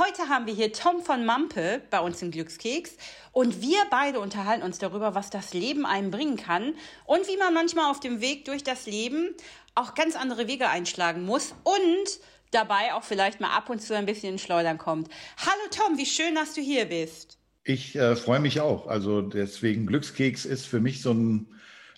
Heute haben wir hier Tom von Mampe bei uns im Glückskeks und wir beide unterhalten uns darüber, was das Leben einem bringen kann und wie man manchmal auf dem Weg durch das Leben auch ganz andere Wege einschlagen muss und dabei auch vielleicht mal ab und zu ein bisschen in Schleudern kommt. Hallo Tom, wie schön, dass du hier bist. Ich äh, freue mich auch. Also deswegen Glückskeks ist für mich so ein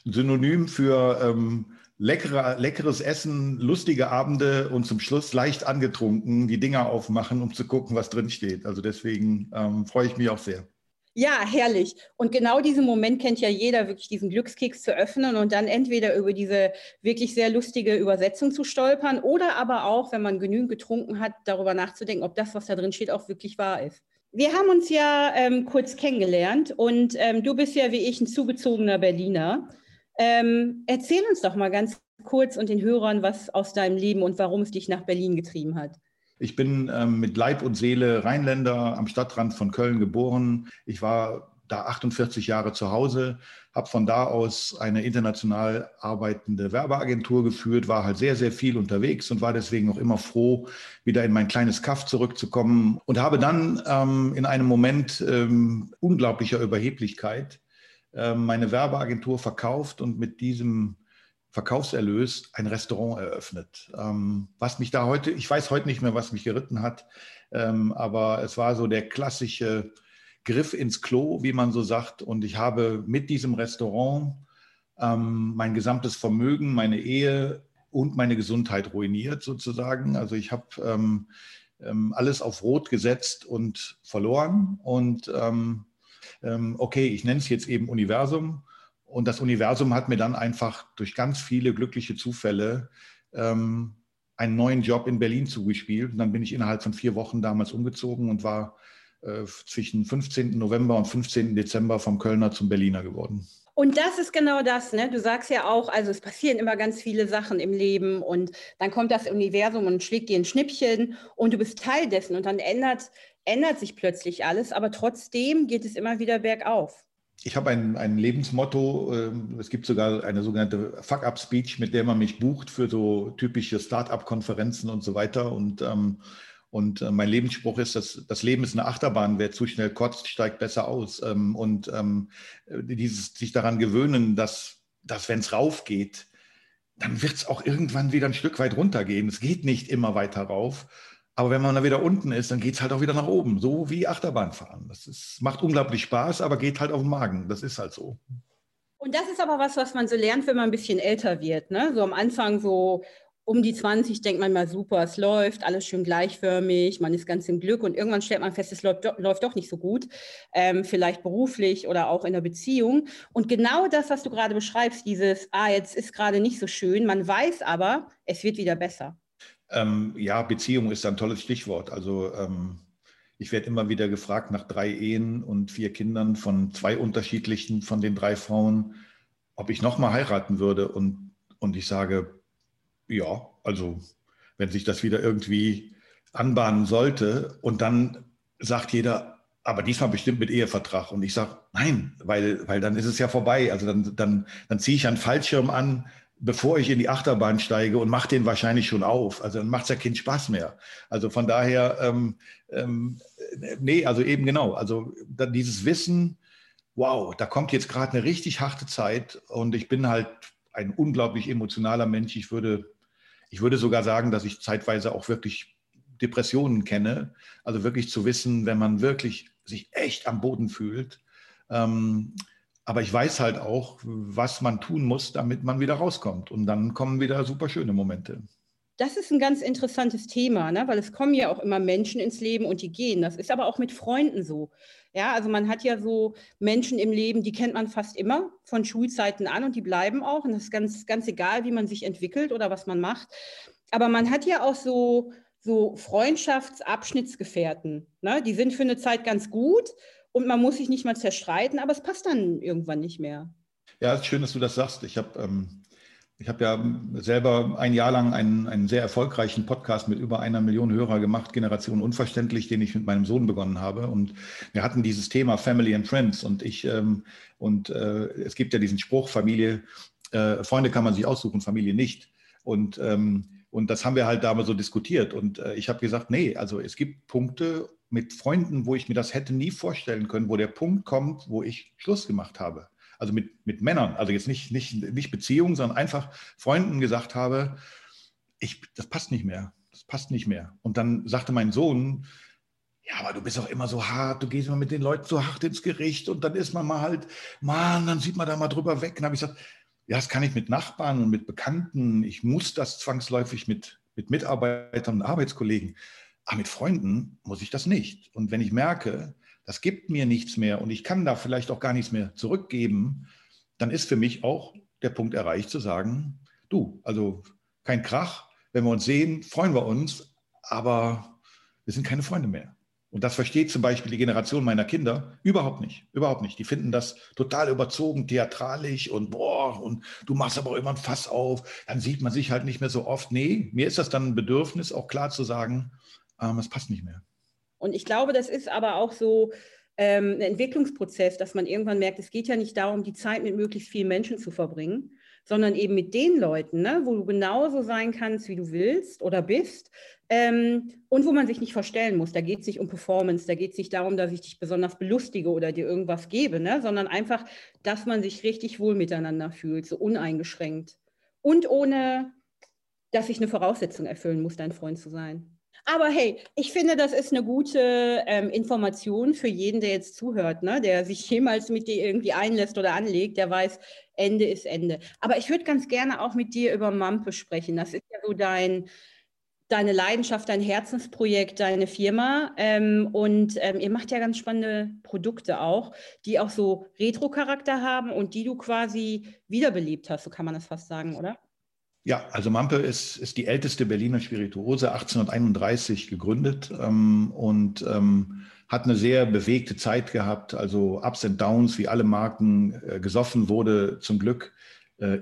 Synonym für ähm, leckere, leckeres Essen, lustige Abende und zum Schluss leicht angetrunken die Dinger aufmachen, um zu gucken, was drin steht. Also deswegen ähm, freue ich mich auch sehr. Ja, herrlich. Und genau diesen Moment kennt ja jeder, wirklich diesen Glückskeks zu öffnen und dann entweder über diese wirklich sehr lustige Übersetzung zu stolpern oder aber auch, wenn man genügend getrunken hat, darüber nachzudenken, ob das, was da drin steht, auch wirklich wahr ist. Wir haben uns ja ähm, kurz kennengelernt und ähm, du bist ja wie ich ein zugezogener Berliner. Ähm, erzähl uns doch mal ganz kurz und den Hörern was aus deinem Leben und warum es dich nach Berlin getrieben hat. Ich bin ähm, mit Leib und Seele Rheinländer am Stadtrand von Köln geboren. Ich war da 48 Jahre zu Hause, habe von da aus eine international arbeitende Werbeagentur geführt, war halt sehr, sehr viel unterwegs und war deswegen auch immer froh, wieder in mein kleines Kaff zurückzukommen und habe dann ähm, in einem Moment ähm, unglaublicher Überheblichkeit meine Werbeagentur verkauft und mit diesem Verkaufserlös ein Restaurant eröffnet. Ähm, was mich da heute, ich weiß heute nicht mehr, was mich geritten hat, ähm, aber es war so der klassische Griff ins Klo, wie man so sagt. Und ich habe mit diesem Restaurant mein gesamtes Vermögen, meine Ehe und meine Gesundheit ruiniert sozusagen. Also ich habe alles auf Rot gesetzt und verloren und ähm, okay, ich nenne es jetzt eben Universum. Und das Universum hat mir dann einfach durch ganz viele glückliche Zufälle ähm, einen neuen Job in Berlin zugespielt. Und dann bin ich innerhalb von vier Wochen damals umgezogen und war äh, zwischen 15. November und 15. Dezember vom Kölner zum Berliner geworden. Und das ist genau das, ne? Du sagst ja auch, also es passieren immer ganz viele Sachen im Leben und dann kommt das Universum und schlägt dir ein Schnippchen und du bist Teil dessen und dann ändert ändert sich plötzlich alles, aber trotzdem geht es immer wieder bergauf. Ich habe ein, ein Lebensmotto, ähm, es gibt sogar eine sogenannte Fuck-Up-Speech, mit der man mich bucht für so typische Start-up-Konferenzen und so weiter. Und, ähm, und äh, mein Lebensspruch ist, dass das Leben ist eine Achterbahn, wer zu schnell kotzt, steigt besser aus. Ähm, und dieses sich daran gewöhnen, dass, dass wenn es rauf geht, dann wird es auch irgendwann wieder ein Stück weit runtergehen. Es geht nicht immer weiter rauf. Aber wenn man da wieder unten ist, dann geht es halt auch wieder nach oben, so wie Achterbahnfahren. Das ist, macht unglaublich Spaß, aber geht halt auf den Magen. Das ist halt so. Und das ist aber was, was man so lernt, wenn man ein bisschen älter wird. Ne? So am Anfang so um die 20 denkt man mal super, es läuft, alles schön gleichförmig, man ist ganz im Glück und irgendwann stellt man fest, es läuft, läuft doch nicht so gut, ähm, vielleicht beruflich oder auch in der Beziehung. Und genau das, was du gerade beschreibst, dieses, ah, jetzt ist gerade nicht so schön, man weiß aber, es wird wieder besser. Ähm, ja, Beziehung ist ein tolles Stichwort. Also ähm, ich werde immer wieder gefragt nach drei Ehen und vier Kindern von zwei unterschiedlichen, von den drei Frauen, ob ich nochmal heiraten würde. Und, und ich sage, ja, also wenn sich das wieder irgendwie anbahnen sollte. Und dann sagt jeder, aber diesmal bestimmt mit Ehevertrag. Und ich sage, nein, weil, weil dann ist es ja vorbei. Also dann, dann, dann ziehe ich einen Fallschirm an, bevor ich in die Achterbahn steige und mache den wahrscheinlich schon auf. Also dann macht es ja keinen Spaß mehr. Also von daher, ähm, ähm, nee, also eben genau. Also dieses Wissen, wow, da kommt jetzt gerade eine richtig harte Zeit und ich bin halt ein unglaublich emotionaler Mensch. Ich würde, ich würde sogar sagen, dass ich zeitweise auch wirklich Depressionen kenne. Also wirklich zu wissen, wenn man wirklich sich echt am Boden fühlt, ähm, aber ich weiß halt auch, was man tun muss, damit man wieder rauskommt. Und dann kommen wieder super schöne Momente. Das ist ein ganz interessantes Thema, ne? weil es kommen ja auch immer Menschen ins Leben und die gehen. Das ist aber auch mit Freunden so. Ja, also man hat ja so Menschen im Leben, die kennt man fast immer von Schulzeiten an und die bleiben auch. Und das ist ganz, ganz egal, wie man sich entwickelt oder was man macht. Aber man hat ja auch so, so Freundschaftsabschnittsgefährten. Ne? Die sind für eine Zeit ganz gut und man muss sich nicht mal zerstreiten, aber es passt dann irgendwann nicht mehr. Ja, es ist schön, dass du das sagst. Ich habe ähm, hab ja selber ein Jahr lang einen, einen sehr erfolgreichen Podcast mit über einer Million Hörer gemacht, Generation Unverständlich, den ich mit meinem Sohn begonnen habe. Und wir hatten dieses Thema Family and Friends. Und ich, ähm, und äh, es gibt ja diesen Spruch, Familie, äh, Freunde kann man sich aussuchen, Familie nicht. Und ähm, Und das haben wir halt damals so diskutiert. Und äh, ich habe gesagt, nee, also es gibt Punkte mit Freunden, wo ich mir das hätte nie vorstellen können, wo der Punkt kommt, wo ich Schluss gemacht habe. Also mit, mit Männern, also jetzt nicht, nicht, nicht Beziehungen, sondern einfach Freunden gesagt habe, ich, das passt nicht mehr, das passt nicht mehr. Und dann sagte mein Sohn, ja, aber du bist auch immer so hart, du gehst immer mit den Leuten so hart ins Gericht und dann ist man mal halt, Mann, dann sieht man da mal drüber weg. Und habe ich gesagt, ja, das kann ich mit Nachbarn und mit Bekannten. Ich muss das zwangsläufig mit, mit Mitarbeitern und Arbeitskollegen. Aber mit Freunden muss ich das nicht. Und wenn ich merke, das gibt mir nichts mehr und ich kann da vielleicht auch gar nichts mehr zurückgeben, dann ist für mich auch der Punkt erreicht zu sagen, du, also kein Krach, wenn wir uns sehen, freuen wir uns, aber wir sind keine Freunde mehr. Und das versteht zum Beispiel die Generation meiner Kinder überhaupt nicht. Überhaupt nicht. Die finden das total überzogen, theatralisch und boah, und du machst aber immer ein Fass auf, dann sieht man sich halt nicht mehr so oft. Nee, mir ist das dann ein Bedürfnis, auch klar zu sagen, ähm, es passt nicht mehr. Und ich glaube, das ist aber auch so ähm, ein Entwicklungsprozess, dass man irgendwann merkt, es geht ja nicht darum, die Zeit mit möglichst vielen Menschen zu verbringen, sondern eben mit den Leuten, ne, wo du genauso sein kannst, wie du willst oder bist ähm, und wo man sich nicht verstellen muss. Da geht es nicht um Performance, da geht es nicht darum, dass ich dich besonders belustige oder dir irgendwas gebe, ne, sondern einfach, dass man sich richtig wohl miteinander fühlt, so uneingeschränkt und ohne, dass ich eine Voraussetzung erfüllen muss, dein Freund zu sein. Aber hey, ich finde, das ist eine gute ähm, Information für jeden, der jetzt zuhört, ne? der sich jemals mit dir irgendwie einlässt oder anlegt, der weiß, Ende ist Ende. Aber ich würde ganz gerne auch mit dir über Mampe sprechen. Das ist ja so dein, deine Leidenschaft, dein Herzensprojekt, deine Firma. Ähm, und ähm, ihr macht ja ganz spannende Produkte auch, die auch so Retro-Charakter haben und die du quasi wiederbelebt hast, so kann man das fast sagen, oder? Ja, also Mampe ist, ist die älteste Berliner Spirituose, 1831 gegründet ähm, und ähm, hat eine sehr bewegte Zeit gehabt, also Ups and Downs, wie alle Marken. Äh, gesoffen wurde zum Glück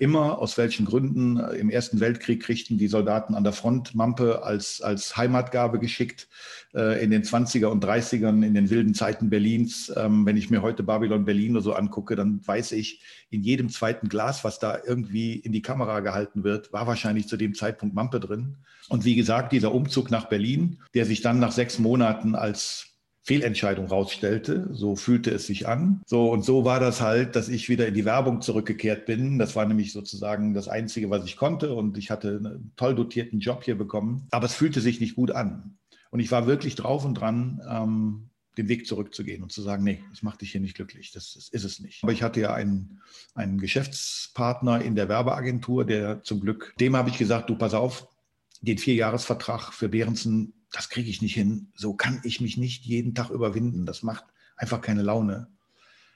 immer, aus welchen Gründen. Im Ersten Weltkrieg kriegten die Soldaten an der Front Mampe als, als Heimatgabe geschickt. Äh, in den 20er und 30ern, in den wilden Zeiten Berlins. Ähm, wenn ich mir heute Babylon Berlin oder so angucke, dann weiß ich, in jedem zweiten Glas, was da irgendwie in die Kamera gehalten wird, war wahrscheinlich zu dem Zeitpunkt Mampe drin. Und wie gesagt, dieser Umzug nach Berlin, der sich dann nach sechs Monaten als Fehlentscheidung rausstellte. So fühlte es sich an. So und so war das halt, dass ich wieder in die Werbung zurückgekehrt bin. Das war nämlich sozusagen das Einzige, was ich konnte. Und ich hatte einen toll dotierten Job hier bekommen. Aber es fühlte sich nicht gut an. Und ich war wirklich drauf und dran, ähm, den Weg zurückzugehen und zu sagen, nee, das macht dich hier nicht glücklich, das, das, ist es nicht. Aber ich hatte ja einen, einen Geschäftspartner in der Werbeagentur, der zum Glück, dem habe ich gesagt, du pass auf, den Vierjahresvertrag für Behrensen das kriege ich nicht hin. So kann ich mich nicht jeden Tag überwinden. Das macht einfach keine Laune.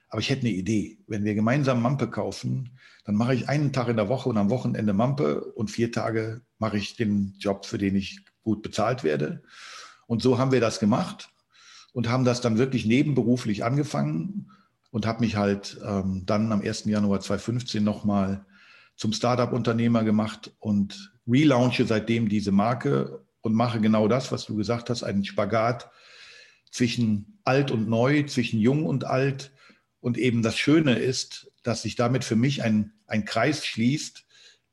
Aber ich hätte eine Idee. Wenn wir gemeinsam Mampe kaufen, dann mache ich einen Tag in der Woche und am Wochenende Mampe und vier Tage mache ich den Job, für den ich gut bezahlt werde. Und so haben wir das gemacht und haben das dann wirklich nebenberuflich angefangen und habe mich halt ähm, dann am 1. Januar 2015 nochmal zum Startup-Unternehmer gemacht und relaunche seitdem diese Marke und mache genau das, was du gesagt hast, einen Spagat zwischen alt und neu, zwischen jung und alt. Und eben das Schöne ist, dass sich damit für mich ein, ein Kreis schließt.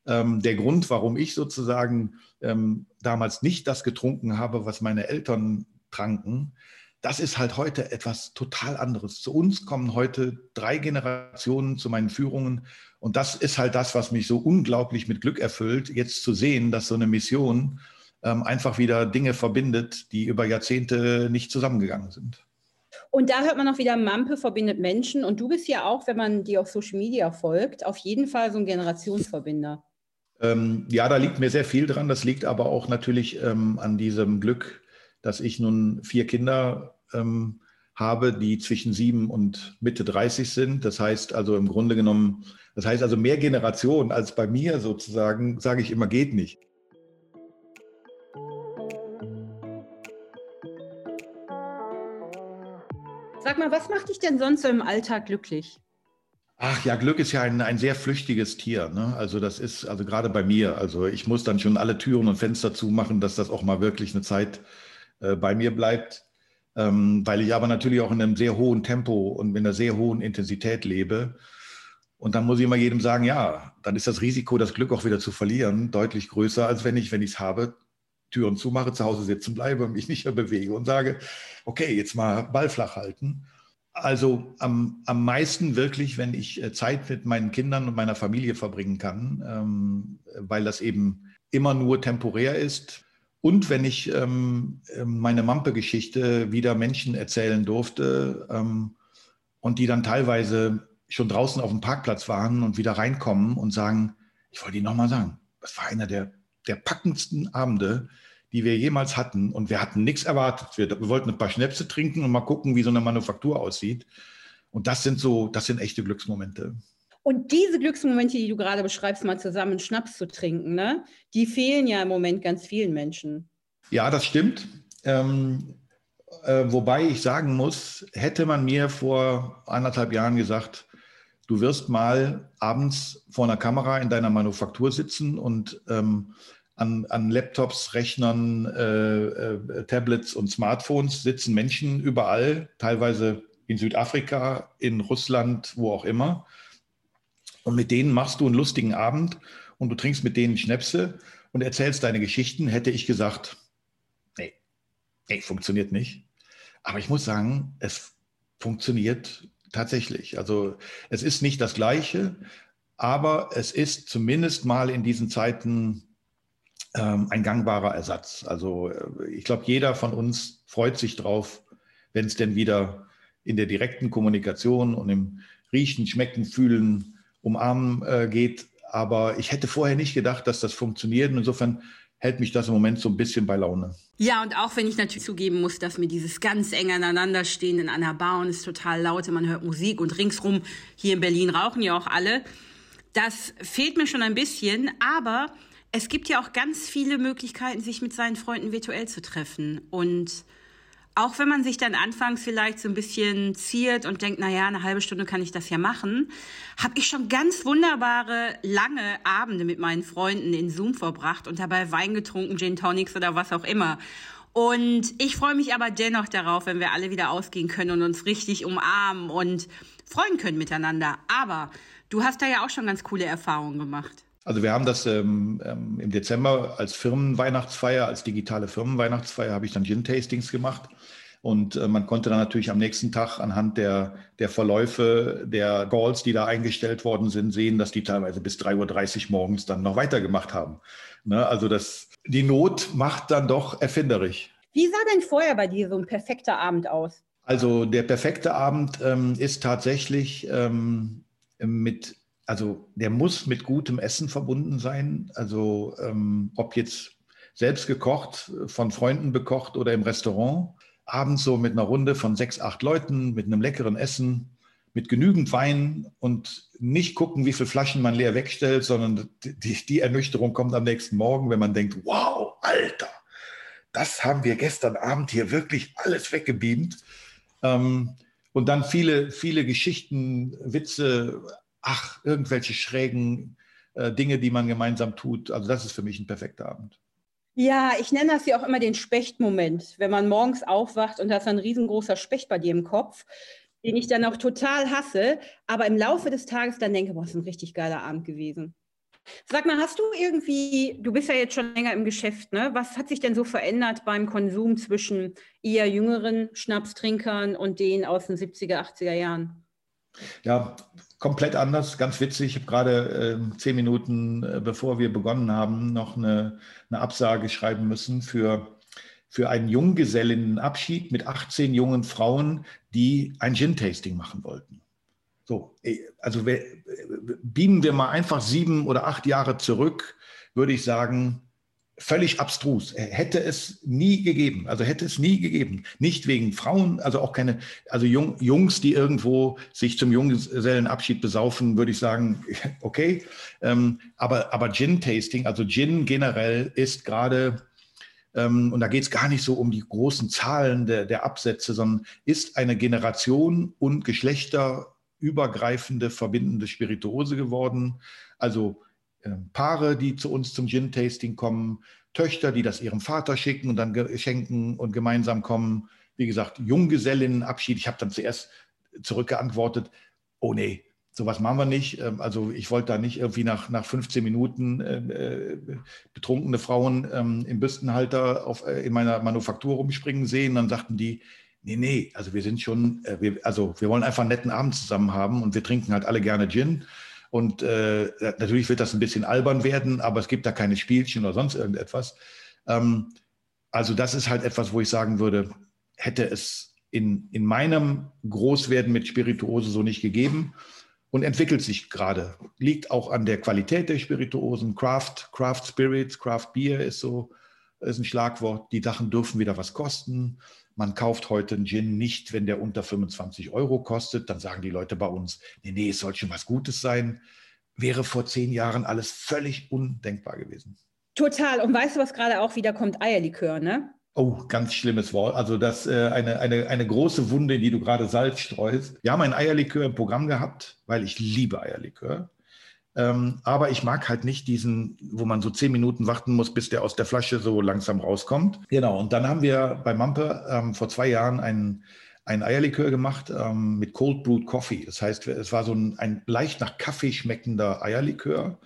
Ähm, der Grund, warum ich sozusagen ähm, damals nicht das getrunken habe, was meine Eltern tranken, das ist halt heute etwas total anderes. Zu uns kommen heute drei Generationen zu meinen Führungen. Und das ist halt das, was mich so unglaublich mit Glück erfüllt, jetzt zu sehen, dass so eine Mission ähm, einfach wieder Dinge verbindet, die über Jahrzehnte nicht zusammengegangen sind. Und da hört man auch wieder, Mampe verbindet Menschen. Und du bist ja auch, wenn man dir auf Social Media folgt, auf jeden Fall so ein Generationsverbinder. Ähm, ja, da liegt mir sehr viel dran. Das liegt aber auch natürlich ähm, an diesem Glück, dass ich nun vier Kinder ähm, habe, die zwischen sieben und Mitte 30 sind. Das heißt also im Grunde genommen, das heißt also mehr Generationen als bei mir sozusagen, sage ich immer, geht nicht. Sag mal, was macht dich denn sonst so im Alltag glücklich? Ach ja, Glück ist ja ein, ein sehr flüchtiges Tier. Ne? Also das ist, also gerade bei mir, also ich muss dann schon alle Türen und Fenster zumachen, dass das auch mal wirklich eine Zeit äh, bei mir bleibt. Ähm, weil ich aber natürlich auch in einem sehr hohen Tempo und mit einer sehr hohen Intensität lebe. Und dann muss ich immer jedem sagen, ja, dann ist das Risiko, das Glück auch wieder zu verlieren, deutlich größer, als wenn ich, wenn ich es habe, Türen zumache, zu Hause sitzen bleibe, mich nicht mehr bewege und sage, okay, jetzt mal Ball flach halten. Also am, am meisten wirklich, wenn ich äh, Zeit mit meinen Kindern und meiner Familie verbringen kann, ähm, weil das eben immer nur temporär ist. Und wenn ich ähm, meine Mampe-Geschichte wieder Menschen erzählen durfte ähm, und die dann teilweise schon draußen auf dem Parkplatz waren und wieder reinkommen und sagen, ich wollte Ihnen nochmal sagen, das war einer der, der packendsten Abende, die wir jemals hatten. Und wir hatten nichts erwartet. Wir, wir, wollten ein paar Schnäpse trinken und mal gucken, wie so eine Manufaktur aussieht. Und das sind so, das sind echte Glücksmomente. Und diese Glücksmomente, die du gerade beschreibst, mal zusammen Schnaps zu trinken, ne, die fehlen ja im Moment ganz vielen Menschen. Ja, das stimmt. Ähm, äh, wobei ich sagen muss, hätte man mir vor anderthalb Jahren gesagt, du wirst mal abends vor einer Kamera in deiner Manufaktur sitzen und ähm, an, an, Laptops, Rechnern, äh, äh, Tablets und Smartphones sitzen Menschen überall, teilweise in Südafrika, in Russland, wo auch immer. Und mit denen machst du einen lustigen Abend und du trinkst mit denen Schnäpse und erzählst deine Geschichten, hätte ich gesagt, nee, nee, funktioniert nicht. Aber ich muss sagen, es funktioniert tatsächlich. Also es ist nicht das Gleiche, aber es ist zumindest mal in diesen Zeiten ähm, ein gangbarer Ersatz. Also äh, ich glaube, jeder von uns freut sich drauf, wenn es denn wieder in der direkten Kommunikation und im Riechen, Schmecken, Fühlen, Umarmen äh, geht. Aber ich hätte vorher nicht gedacht, dass das funktioniert. insofern hält mich das im Moment so ein bisschen bei Laune. Ja, und auch wenn ich natürlich zugeben muss, dass mir dieses ganz eng aneinanderstehen in einer Bar und es ist total laut, man hört Musik und ringsrum hier in Berlin rauchen ja auch alle. Das fehlt mir schon ein bisschen, aber es gibt ja auch ganz viele Möglichkeiten, sich mit seinen Freunden virtuell zu treffen und auch wenn man sich dann anfangs vielleicht so ein bisschen ziert und denkt, na ja, eine halbe Stunde kann ich das ja machen, habe ich schon ganz wunderbare lange Abende mit meinen Freunden in Zoom verbracht und dabei Wein getrunken, Gin Tonics oder was auch immer. Und ich freue mich aber dennoch darauf, wenn wir alle wieder ausgehen können und uns richtig umarmen und freuen können miteinander. Aber du hast da ja auch schon ganz coole Erfahrungen gemacht. Also wir haben das ähm, ähm, im Dezember als Firmenweihnachtsfeier, als digitale Firmenweihnachtsfeier, habe ich dann Gin-Tastings gemacht. Und äh, man konnte dann natürlich am nächsten Tag anhand der, der Verläufe der Calls, die da eingestellt worden sind, sehen, dass die teilweise bis 3.30 Uhr morgens dann noch weitergemacht haben. Ne? Also das, die Not macht dann doch erfinderisch. Wie sah denn vorher bei dir so ein perfekter Abend aus? Also der perfekte Abend ähm, ist tatsächlich ähm, mit also der muss mit gutem Essen verbunden sein. Also ähm, ob jetzt selbst gekocht, von Freunden bekocht oder im Restaurant. Abends so mit einer Runde von sechs, acht Leuten, mit einem leckeren Essen, mit genügend Wein und nicht gucken, wie viele Flaschen man leer wegstellt, sondern die, die Ernüchterung kommt am nächsten Morgen, wenn man denkt, wow, Alter, das haben wir gestern Abend hier wirklich alles weggebeamt. Ähm, und dann viele, viele Geschichten, Witze, ach, irgendwelche schrägen äh, Dinge, die man gemeinsam tut. Also das ist für mich ein perfekter Abend. Ja, ich nenne das ja auch immer den Spechtmoment, wenn man morgens aufwacht und da ist ein riesengroßer Specht bei dir im Kopf, den ich dann auch total hasse, aber im Laufe des Tages dann denke, boah, ist ein richtig geiler Abend gewesen. Sag mal, hast du irgendwie, du bist ja jetzt schon länger im Geschäft, ne? Was hat sich denn so verändert beim Konsum zwischen eher jüngeren Schnapstrinkern und denen aus den 70er, 80er Jahren? Ja, komplett anders, ganz witzig. Ich habe gerade äh, zehn Minuten, äh, bevor wir begonnen haben, noch eine, eine Absage schreiben müssen für, für einen Junggesellinnenabschied mit 18 jungen Frauen, die ein Gin-Tasting machen wollten. So, äh, also wir, äh, beamen wir mal einfach sieben oder acht Jahre zurück, würde ich sagen, völlig abstrus. Hätte es nie gegeben. Also hätte es nie gegeben. Nicht wegen Frauen, also auch keine, also Jung, Jungs, die irgendwo sich zum Junggesellenabschied besaufen, würde ich sagen, okay. Ähm, aber, aber Gin-Tasting, also Gin generell ist gerade, ähm, und da geht es gar nicht so um die großen Zahlen der, der Absätze, sondern ist eine Generation und geschlechterübergreifende, verbindende Spirituose geworden. Also Paare, die zu uns zum Gin-Tasting kommen, Töchter, die das ihrem Vater schicken und dann schenken und gemeinsam kommen. Wie gesagt, Junggesellinnenabschied. Ich habe dann zuerst zurückgeantwortet, oh nee, Sowas machen wir nicht. Ähm, also ich wollte da nicht irgendwie nach, nach 15 Minuten äh, äh, betrunkene Frauen ähm, im Büstenhalter auf, äh, in meiner Manufaktur rumspringen sehen. Dann sagten die, nee, nee, also wir sind schon, äh, wir, also wir wollen einfach einen netten Abend zusammen haben und wir trinken halt alle gerne Gin. Und äh, natürlich wird das ein bisschen albern werden, aber es gibt da keine Spielchen oder sonst irgendetwas. Ähm, also das ist halt etwas, wo ich sagen würde, hätte es in, in meinem Großwerden mit Spirituose so nicht gegeben und entwickelt sich gerade. Liegt auch an der Qualität der Spirituosen. Craft, Craft Spirits, Craft Beer ist so ist ein Schlagwort. Die Sachen dürfen wieder was kosten. Man kauft heute einen Gin nicht, wenn der unter 25 Euro kostet. Dann sagen die Leute bei uns, nee, nee, es soll schon was Gutes sein. Wäre vor zehn Jahren alles völlig undenkbar gewesen. Total. Und weißt du, was gerade auch wieder kommt? Eierlikör, ne? Oh, ganz schlimmes Wort. Also das äh, eine, eine, eine große Wunde, in die du gerade Salz streust. Wir haben ein Eierlikör im Programm gehabt, weil ich liebe Eierlikör. Ähm, aber ich mag halt nicht diesen, wo man so zehn Minuten warten muss, bis der aus der Flasche so langsam rauskommt. Genau, und dann haben wir bei Mampe ähm, vor zwei Jahren einen, einen Eierlikör gemacht ähm, mit Cold Brewed Coffee. Das heißt, es war so ein, ein leicht nach Kaffee schmeckender Eierlikör,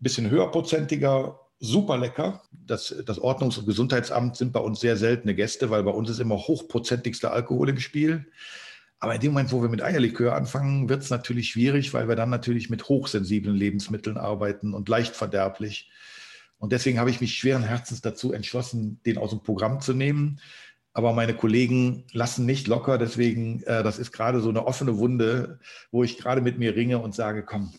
bisschen höherprozentiger super lecker. Das, das Ordnungs- und Gesundheitsamt sind bei uns sehr seltene Gäste, weil bei uns ist immer hochprozentigster Alkohol im Spiel. Aber in dem Moment, wo wir mit Eierlikör anfangen, wird es natürlich schwierig, weil wir dann natürlich mit hochsensiblen Lebensmitteln arbeiten und leicht verderblich. Und deswegen habe ich mich schweren Herzens dazu entschlossen, den aus dem Programm zu nehmen. Aber meine Kollegen lassen nicht locker. Deswegen, äh, das ist gerade so eine offene Wunde, wo ich gerade mit mir ringe und sage, komm,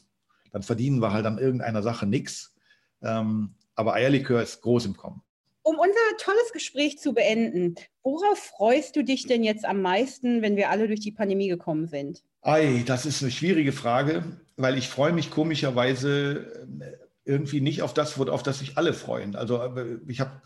dann verdienen wir halt an irgendeiner Sache nichts. Ähm, aber Eierlikör ist groß im Kommen. Um unser tolles Gespräch zu beenden, worauf freust du dich denn jetzt am meisten, wenn wir alle durch die Pandemie gekommen sind? Ei, das ist eine schwierige Frage, weil ich freue mich komischerweise äh, irgendwie nicht auf das, auf das sich alle freuen. Also äh, ich habe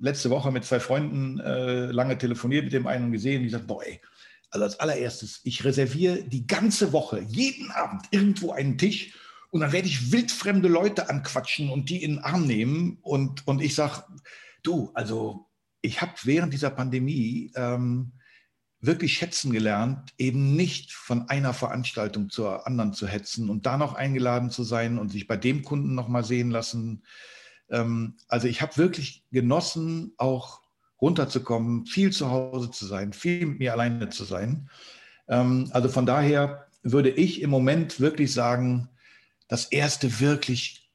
letzte Woche mit zwei Freunden äh, lange telefoniert mit dem einen gesehen, die sagten, boah, ey, also als allererstes, ich reserviere die ganze Woche, jeden Abend irgendwo einen Tisch und dann werde ich wildfremde Leute anquatschen und die in den Arm nehmen. Und, und ich sage, du, also ich habe während dieser Pandemie ähm, wirklich schätzen gelernt, eben nicht von einer Veranstaltung zur anderen zu hetzen und da noch eingeladen zu sein und sich bei dem Kunden noch mal sehen lassen. Ähm, also ich habe wirklich genossen, auch runterzukommen, viel zu Hause zu sein, viel mit mir alleine zu sein. Ähm, also von daher würde ich im Moment wirklich sagen, das erste wirklich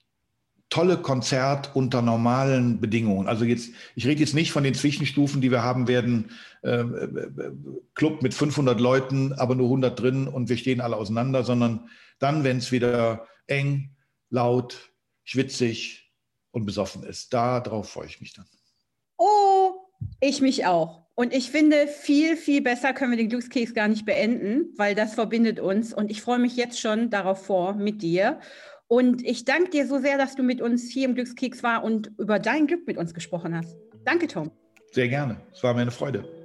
tolle Konzert unter normalen Bedingungen. Also jetzt, ich rede jetzt nicht von den Zwischenstufen, die wir haben werden, äh, äh, Club mit 500 Leuten, aber nur 100 drin und wir stehen alle auseinander, sondern dann, wenn es wieder eng, laut, schwitzig und besoffen ist. Darauf freue ich mich dann. Oh, ich mich auch. Und ich finde, viel, viel besser können wir den Glückskeks gar nicht beenden, weil das verbindet uns. Und ich freue mich jetzt schon darauf vor mit dir. Und ich danke dir so sehr, dass du mit uns hier im Glückskeks war und über dein Glück mit uns gesprochen hast. Danke, Tom. Sehr gerne. Es war mir eine Freude.